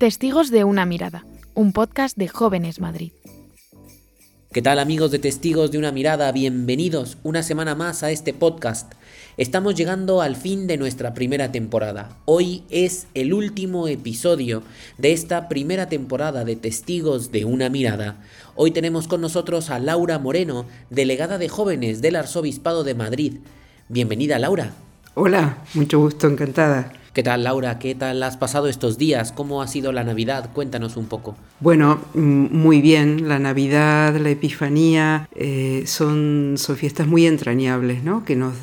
Testigos de una mirada, un podcast de Jóvenes Madrid. ¿Qué tal amigos de Testigos de una mirada? Bienvenidos una semana más a este podcast. Estamos llegando al fin de nuestra primera temporada. Hoy es el último episodio de esta primera temporada de Testigos de una mirada. Hoy tenemos con nosotros a Laura Moreno, delegada de jóvenes del Arzobispado de Madrid. Bienvenida Laura. Hola, mucho gusto, encantada. ¿Qué tal Laura? ¿Qué tal has pasado estos días? ¿Cómo ha sido la Navidad? Cuéntanos un poco. Bueno, mm, muy bien. La Navidad, la Epifanía eh, son, son fiestas muy entrañables, ¿no? Que nos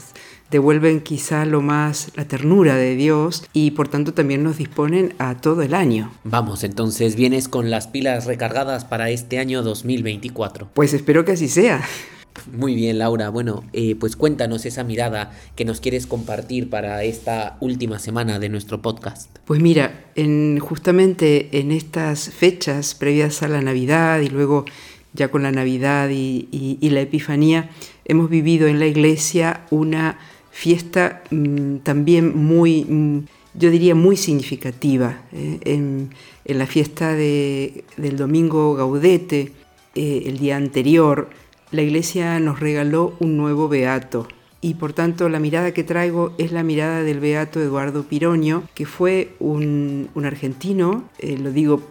devuelven quizá lo más la ternura de Dios y por tanto también nos disponen a todo el año. Vamos, entonces vienes con las pilas recargadas para este año 2024. Pues espero que así sea. Muy bien, Laura. Bueno, eh, pues cuéntanos esa mirada que nos quieres compartir para esta última semana de nuestro podcast. Pues mira, en, justamente en estas fechas previas a la Navidad y luego ya con la Navidad y, la Epifanía, hemos vivido en la iglesia una fiesta mm, también muy, mm, yo diría muy significativa. Eh, en, la fiesta del domingo Gaudete, eh, el día anterior, la iglesia nos regaló un nuevo beato. Y por tanto la mirada que traigo es la mirada del beato Eduardo Pironio, que fue un, argentino, eh, lo digo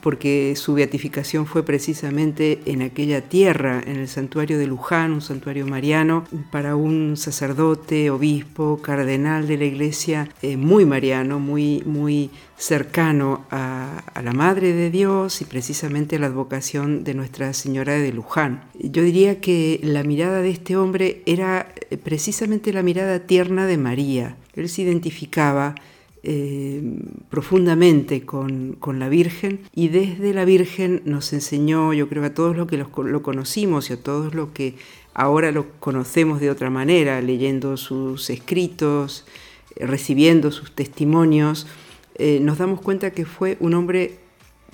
porque su beatificación fue precisamente en aquella tierra, en el santuario de Luján, un santuario mariano, para un sacerdote, obispo, cardenal de la iglesia, eh, muy mariano, muy, muy cercano a, a, la Madre de Dios y precisamente a la advocación de Nuestra Señora de Luján. Yo diría que la mirada de este hombre era eh, precisamente la mirada tierna de María. Él se identificaba eh, profundamente con, la Virgen. Y desde la Virgen nos enseñó, yo creo a todos los que lo, conocimos y a todos los que ahora lo conocemos de otra manera, leyendo sus escritos, eh, recibiendo sus testimonios, eh, nos damos cuenta que fue un hombre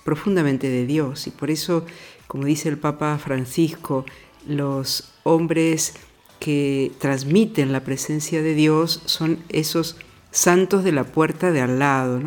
profundamente de Dios. Y por eso, como dice el Papa Francisco, los hombres que transmiten la presencia de Dios son esos santos de la puerta de al lado.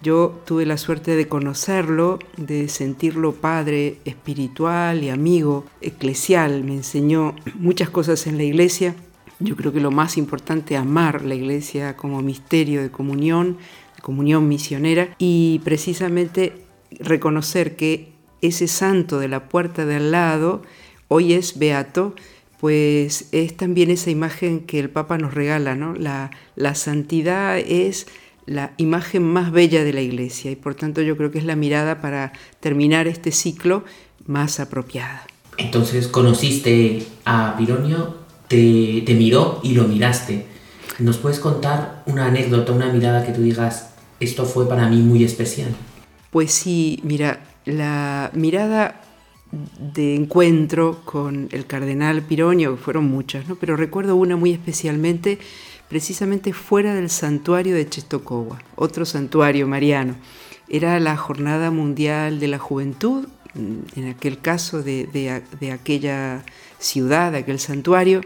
Yo tuve la suerte de conocerlo, de sentirlo padre espiritual y amigo eclesial. Me enseñó muchas cosas en la iglesia. Yo creo que lo más importante es amar la iglesia como misterio de comunión, de comunión misionera y precisamente reconocer que ese santo de la puerta de al lado hoy es beato pues es también esa imagen que el Papa nos regala, ¿no? La, la santidad es la imagen más bella de la iglesia y por tanto yo creo que es la mirada para terminar este ciclo más apropiada. Entonces conociste a Pironio, te, te miró y lo miraste. ¿Nos puedes contar una anécdota, una mirada que tú digas, esto fue para mí muy especial? Pues sí, mira, la mirada de encuentro con el cardenal Pironio, que fueron muchas, ¿no? pero recuerdo una muy especialmente, precisamente fuera del santuario de Czestochowa, otro santuario mariano. Era la Jornada Mundial de la Juventud, en aquel caso de, aquella ciudad, de aquel santuario,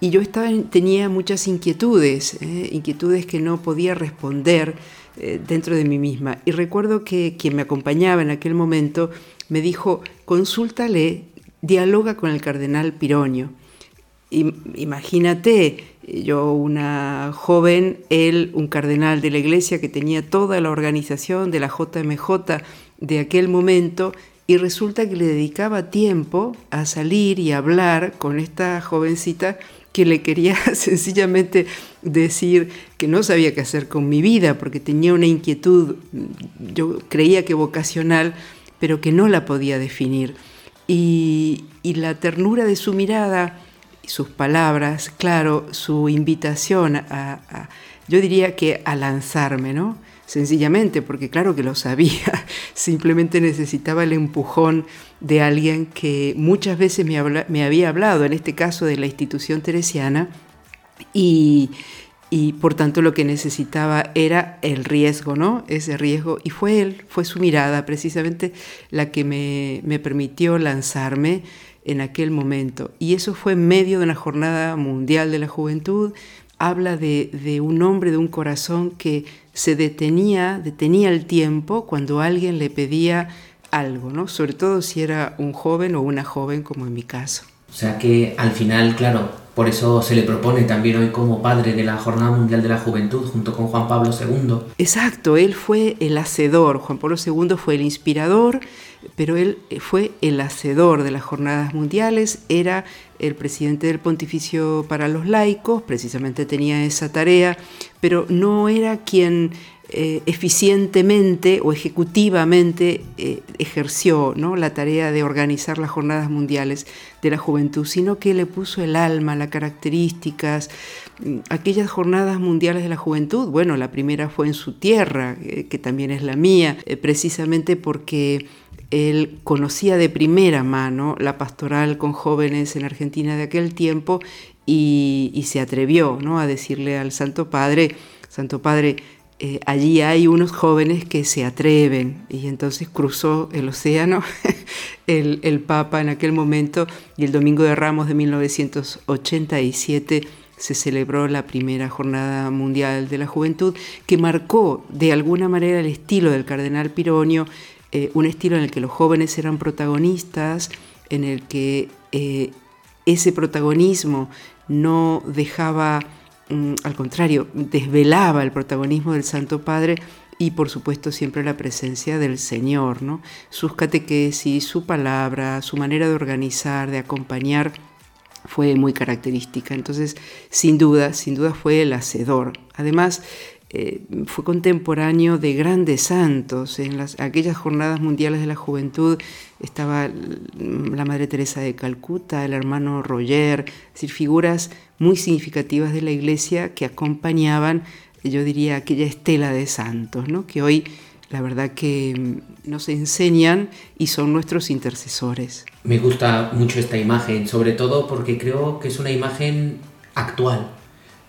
y yo estaba, tenía muchas inquietudes, ¿eh? inquietudes que no podía responder eh, dentro de mí misma. Y recuerdo que quien me acompañaba en aquel momento me dijo, consúltale, dialoga con el cardenal Pironio. Imagínate, yo una joven, él un cardenal de la iglesia que tenía toda la organización de la JMJ de aquel momento y resulta que le dedicaba tiempo a salir y hablar con esta jovencita que le quería sencillamente decir que no sabía qué hacer con mi vida porque tenía una inquietud, yo creía que vocacional, pero que no la podía definir. Y, la ternura de su mirada, sus palabras, claro, su invitación a, yo diría que a lanzarme, ¿no? Sencillamente, porque claro que lo sabía, simplemente necesitaba el empujón de alguien que muchas veces me, me había hablado, en este caso de la institución teresiana, y, y por tanto lo que necesitaba era el riesgo, ¿no? Ese riesgo. Y fue él, fue su mirada precisamente la que me, me permitió lanzarme en aquel momento. Y eso fue en medio de una jornada mundial de la juventud, habla de, de, un hombre, de un corazón que se detenía, detenía el tiempo cuando alguien le pedía algo, ¿no? Sobre todo si era un joven o una joven, como en mi caso. O sea que al final, claro, por eso se le propone también hoy como padre de la Jornada Mundial de la Juventud junto con Juan Pablo II. Exacto, él fue el hacedor, Juan Pablo II fue el inspirador, pero él fue el hacedor de las jornadas mundiales, era el presidente del pontificio para los laicos, precisamente tenía esa tarea, pero no era quien eh, eficientemente o ejecutivamente eh, ejerció ¿no? la tarea de organizar las jornadas mundiales de la juventud, sino que le puso el alma, las características, mm, aquellas jornadas mundiales de la juventud, bueno, la primera fue en su tierra, eh, que también es la mía, precisamente porque él conocía de primera mano la pastoral con jóvenes en Argentina de aquel tiempo y, y se atrevió ¿no? a decirle al Santo Padre, Santo Padre, eh, allí hay unos jóvenes que se atreven y entonces cruzó el océano el, Papa en aquel momento y el Domingo de Ramos de 1987 se celebró la primera Jornada Mundial de la Juventud que marcó de alguna manera el estilo del Cardenal Pironio, eh, un estilo en el que los jóvenes eran protagonistas, en el que eh, ese protagonismo no dejaba al contrario, desvelaba el protagonismo del Santo Padre y por supuesto siempre la presencia del Señor, ¿no? Sus catequesis, su palabra, su manera de organizar, de acompañar, fue muy característica. Entonces, sin duda, sin duda fue el hacedor. Además, eh, fue contemporáneo de grandes santos. En las, aquellas jornadas mundiales de la juventud estaba la Madre Teresa de Calcuta, el hermano Roger, es decir, figuras muy significativas de la iglesia que acompañaban, yo diría, aquella estela de santos, ¿no? que hoy la verdad que mm, nos enseñan y son nuestros intercesores. Me gusta mucho esta imagen, sobre todo porque creo que es una imagen actual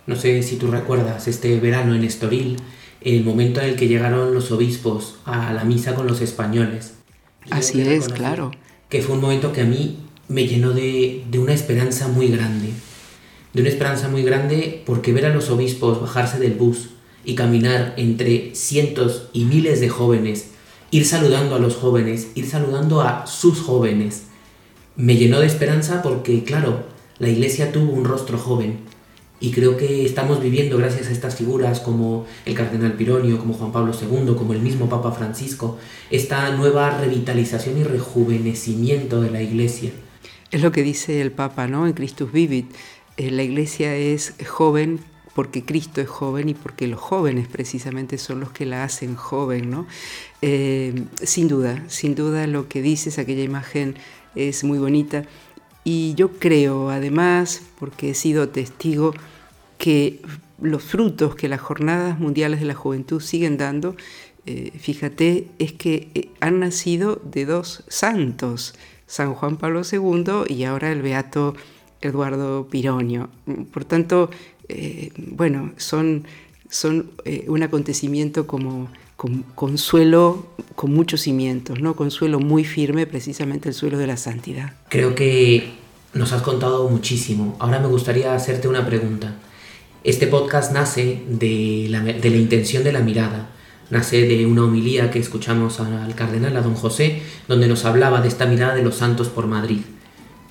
no sé si tú recuerdas este verano en Estoril, el momento en el que llegaron los obispos a la misa con los españoles. Así es, claro. Que fue un momento que a mí me llenó de, de una esperanza muy grande. De una esperanza muy grande porque ver a los obispos bajarse del bus y caminar entre cientos y miles de jóvenes, ir saludando a los jóvenes, ir saludando a sus jóvenes, me llenó de esperanza porque, claro, la iglesia tuvo un rostro joven, y creo que estamos viviendo, gracias a estas figuras como el cardenal Pironio, como Juan Pablo II, como el mismo Papa Francisco, esta nueva revitalización y rejuvenecimiento de la Iglesia. Es lo que dice el Papa, ¿no? En Christus Vivit. Eh, la Iglesia es joven porque Cristo es joven y porque los jóvenes precisamente son los que la hacen joven, ¿no? Eh, sin duda, sin duda lo que dices, aquella imagen es muy bonita. Y yo creo, además, porque he sido testigo, que los frutos que las jornadas mundiales de la juventud siguen dando, eh, fíjate, es que han nacido de dos santos, San Juan Pablo II y ahora el beato Eduardo Pironio. Por tanto, eh, bueno, son, son un acontecimiento como con, consuelo con muchos cimientos, ¿no? Consuelo muy firme, precisamente el suelo de la santidad. Creo que nos has contado muchísimo. Ahora me gustaría hacerte una pregunta. Este podcast nace de la, de la intención de la mirada, nace de una homilía que escuchamos al cardenal, a don José, donde nos hablaba de esta mirada de los santos por Madrid.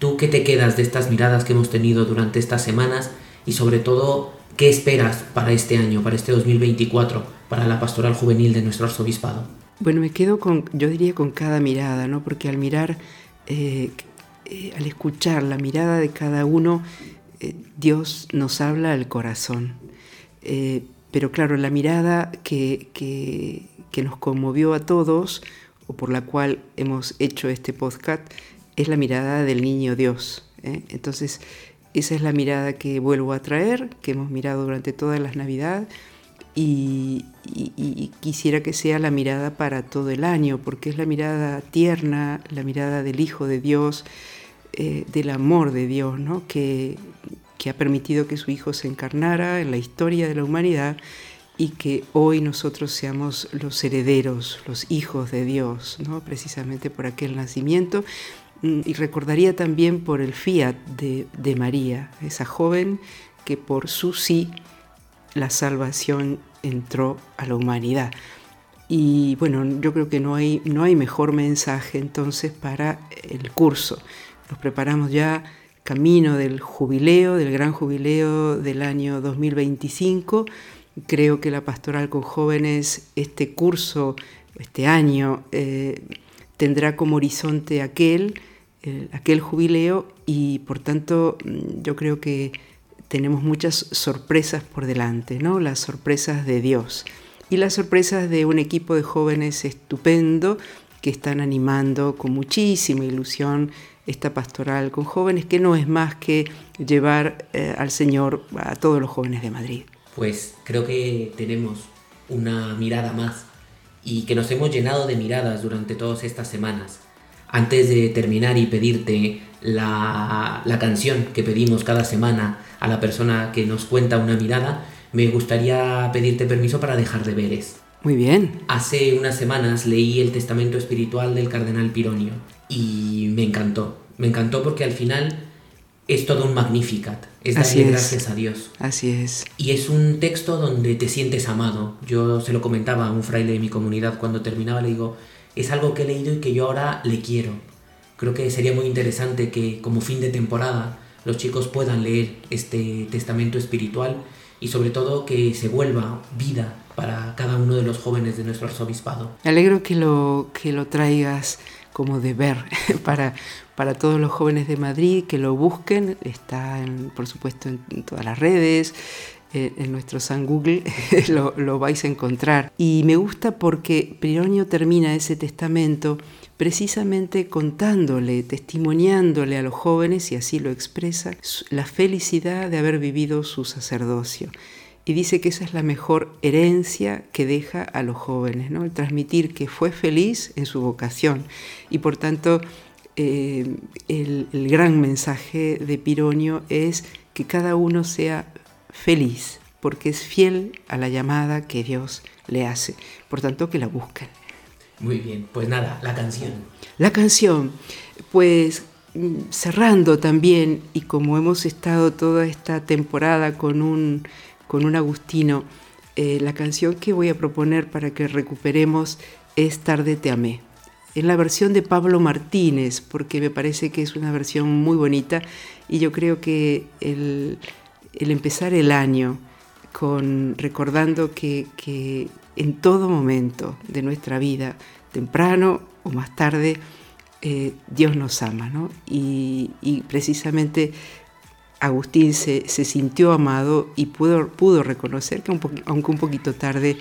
¿Tú qué te quedas de estas miradas que hemos tenido durante estas semanas y sobre todo qué esperas para este año, para este 2024, para la pastoral juvenil de nuestro arzobispado? Bueno, me quedo con, yo diría con cada mirada, ¿no? Porque al mirar, eh, eh, al escuchar la mirada de cada uno, eh, Dios nos habla al corazón. pero claro, la mirada que, que, que, nos conmovió a todos, o por la cual hemos hecho este podcast, es la mirada del niño Dios. Entonces, esa es la mirada que vuelvo a traer, que hemos mirado durante todas las Navidades y, quisiera que sea la mirada para todo el año, porque es la mirada tierna, la mirada del Hijo de Dios, eh, del amor de Dios, ¿no? que, que ha permitido que su Hijo se encarnara en la historia de la humanidad y que hoy nosotros seamos los herederos, los hijos de Dios, ¿no? precisamente por aquel nacimiento. Mm, y recordaría también por el fiat de, María, esa joven que por su sí la salvación entró a la humanidad. Y bueno, yo creo que no hay, no hay mejor mensaje entonces para el curso. Nos preparamos ya camino del jubileo, del gran jubileo del año 2025. Creo que la pastoral con jóvenes, este curso, este año, eh, tendrá como horizonte aquel, aquel jubileo y por tanto mm, yo creo que tenemos muchas sorpresas por delante, ¿no? Las sorpresas de Dios y las sorpresas de un equipo de jóvenes estupendo que están animando con muchísima ilusión esta pastoral con jóvenes, que no es más que llevar eh, al Señor a todos los jóvenes de Madrid. Pues creo que tenemos una mirada más y que nos hemos llenado de miradas durante todas estas semanas. Antes de terminar y pedirte la, la canción que pedimos cada semana a la persona que nos cuenta una mirada, me gustaría pedirte permiso para dejar deberes. Muy bien. Hace unas semanas leí el testamento espiritual del cardenal Pironio y me encantó. Me encantó porque al final es todo un magnificat. Es darle gracias a Dios. Así es. Y es un texto donde te sientes amado. Yo se lo comentaba a un fraile de mi comunidad cuando terminaba, le digo, es algo que he leído y que yo ahora le quiero. Creo que sería muy interesante que como fin de temporada los chicos puedan leer este testamento espiritual y sobre todo que se vuelva vida para cada uno de los jóvenes de nuestro arzobispado. Me alegro que lo, que lo traigas como deber para, para todos los jóvenes de Madrid, que lo busquen, está por supuesto en, todas las redes, en nuestro San Google lo, vais a encontrar. Y me gusta porque Pironio termina ese testamento precisamente contándole, testimoniándole a los jóvenes, y así lo expresa, la felicidad de haber vivido su sacerdocio y dice que esa es la mejor herencia que deja a los jóvenes, ¿no? el transmitir que fue feliz en su vocación y por tanto eh, el, gran mensaje de Pironio es que cada uno sea feliz porque es fiel a la llamada que Dios le hace, por tanto que la busquen. Muy bien, pues nada, la canción. La canción, pues mm, cerrando también, y como hemos estado toda esta temporada con un con un agustino, eh, la canción que voy a proponer para que recuperemos es Tarde te amé. En la versión de Pablo Martínez, porque me parece que es una versión muy bonita y yo creo que el, empezar el año con recordando que, en todo momento de nuestra vida, temprano o más tarde, eh, Dios nos ama, ¿no? Y, y precisamente Agustín se, sintió amado y pudo, pudo reconocer que aunque un poquito tarde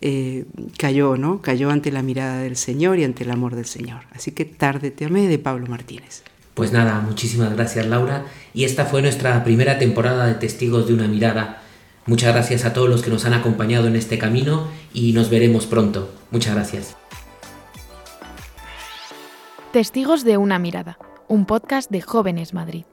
eh, cayó, ¿no? Cayó ante la mirada del Señor y ante el amor del Señor. Así que tarde te amé de Pablo Martínez. Pues nada, muchísimas gracias Laura. Y esta fue nuestra primera temporada de Testigos de una Mirada. Muchas gracias a todos los que nos han acompañado en este camino y nos veremos pronto. Muchas gracias. Testigos de una Mirada, un podcast de Jóvenes Madrid.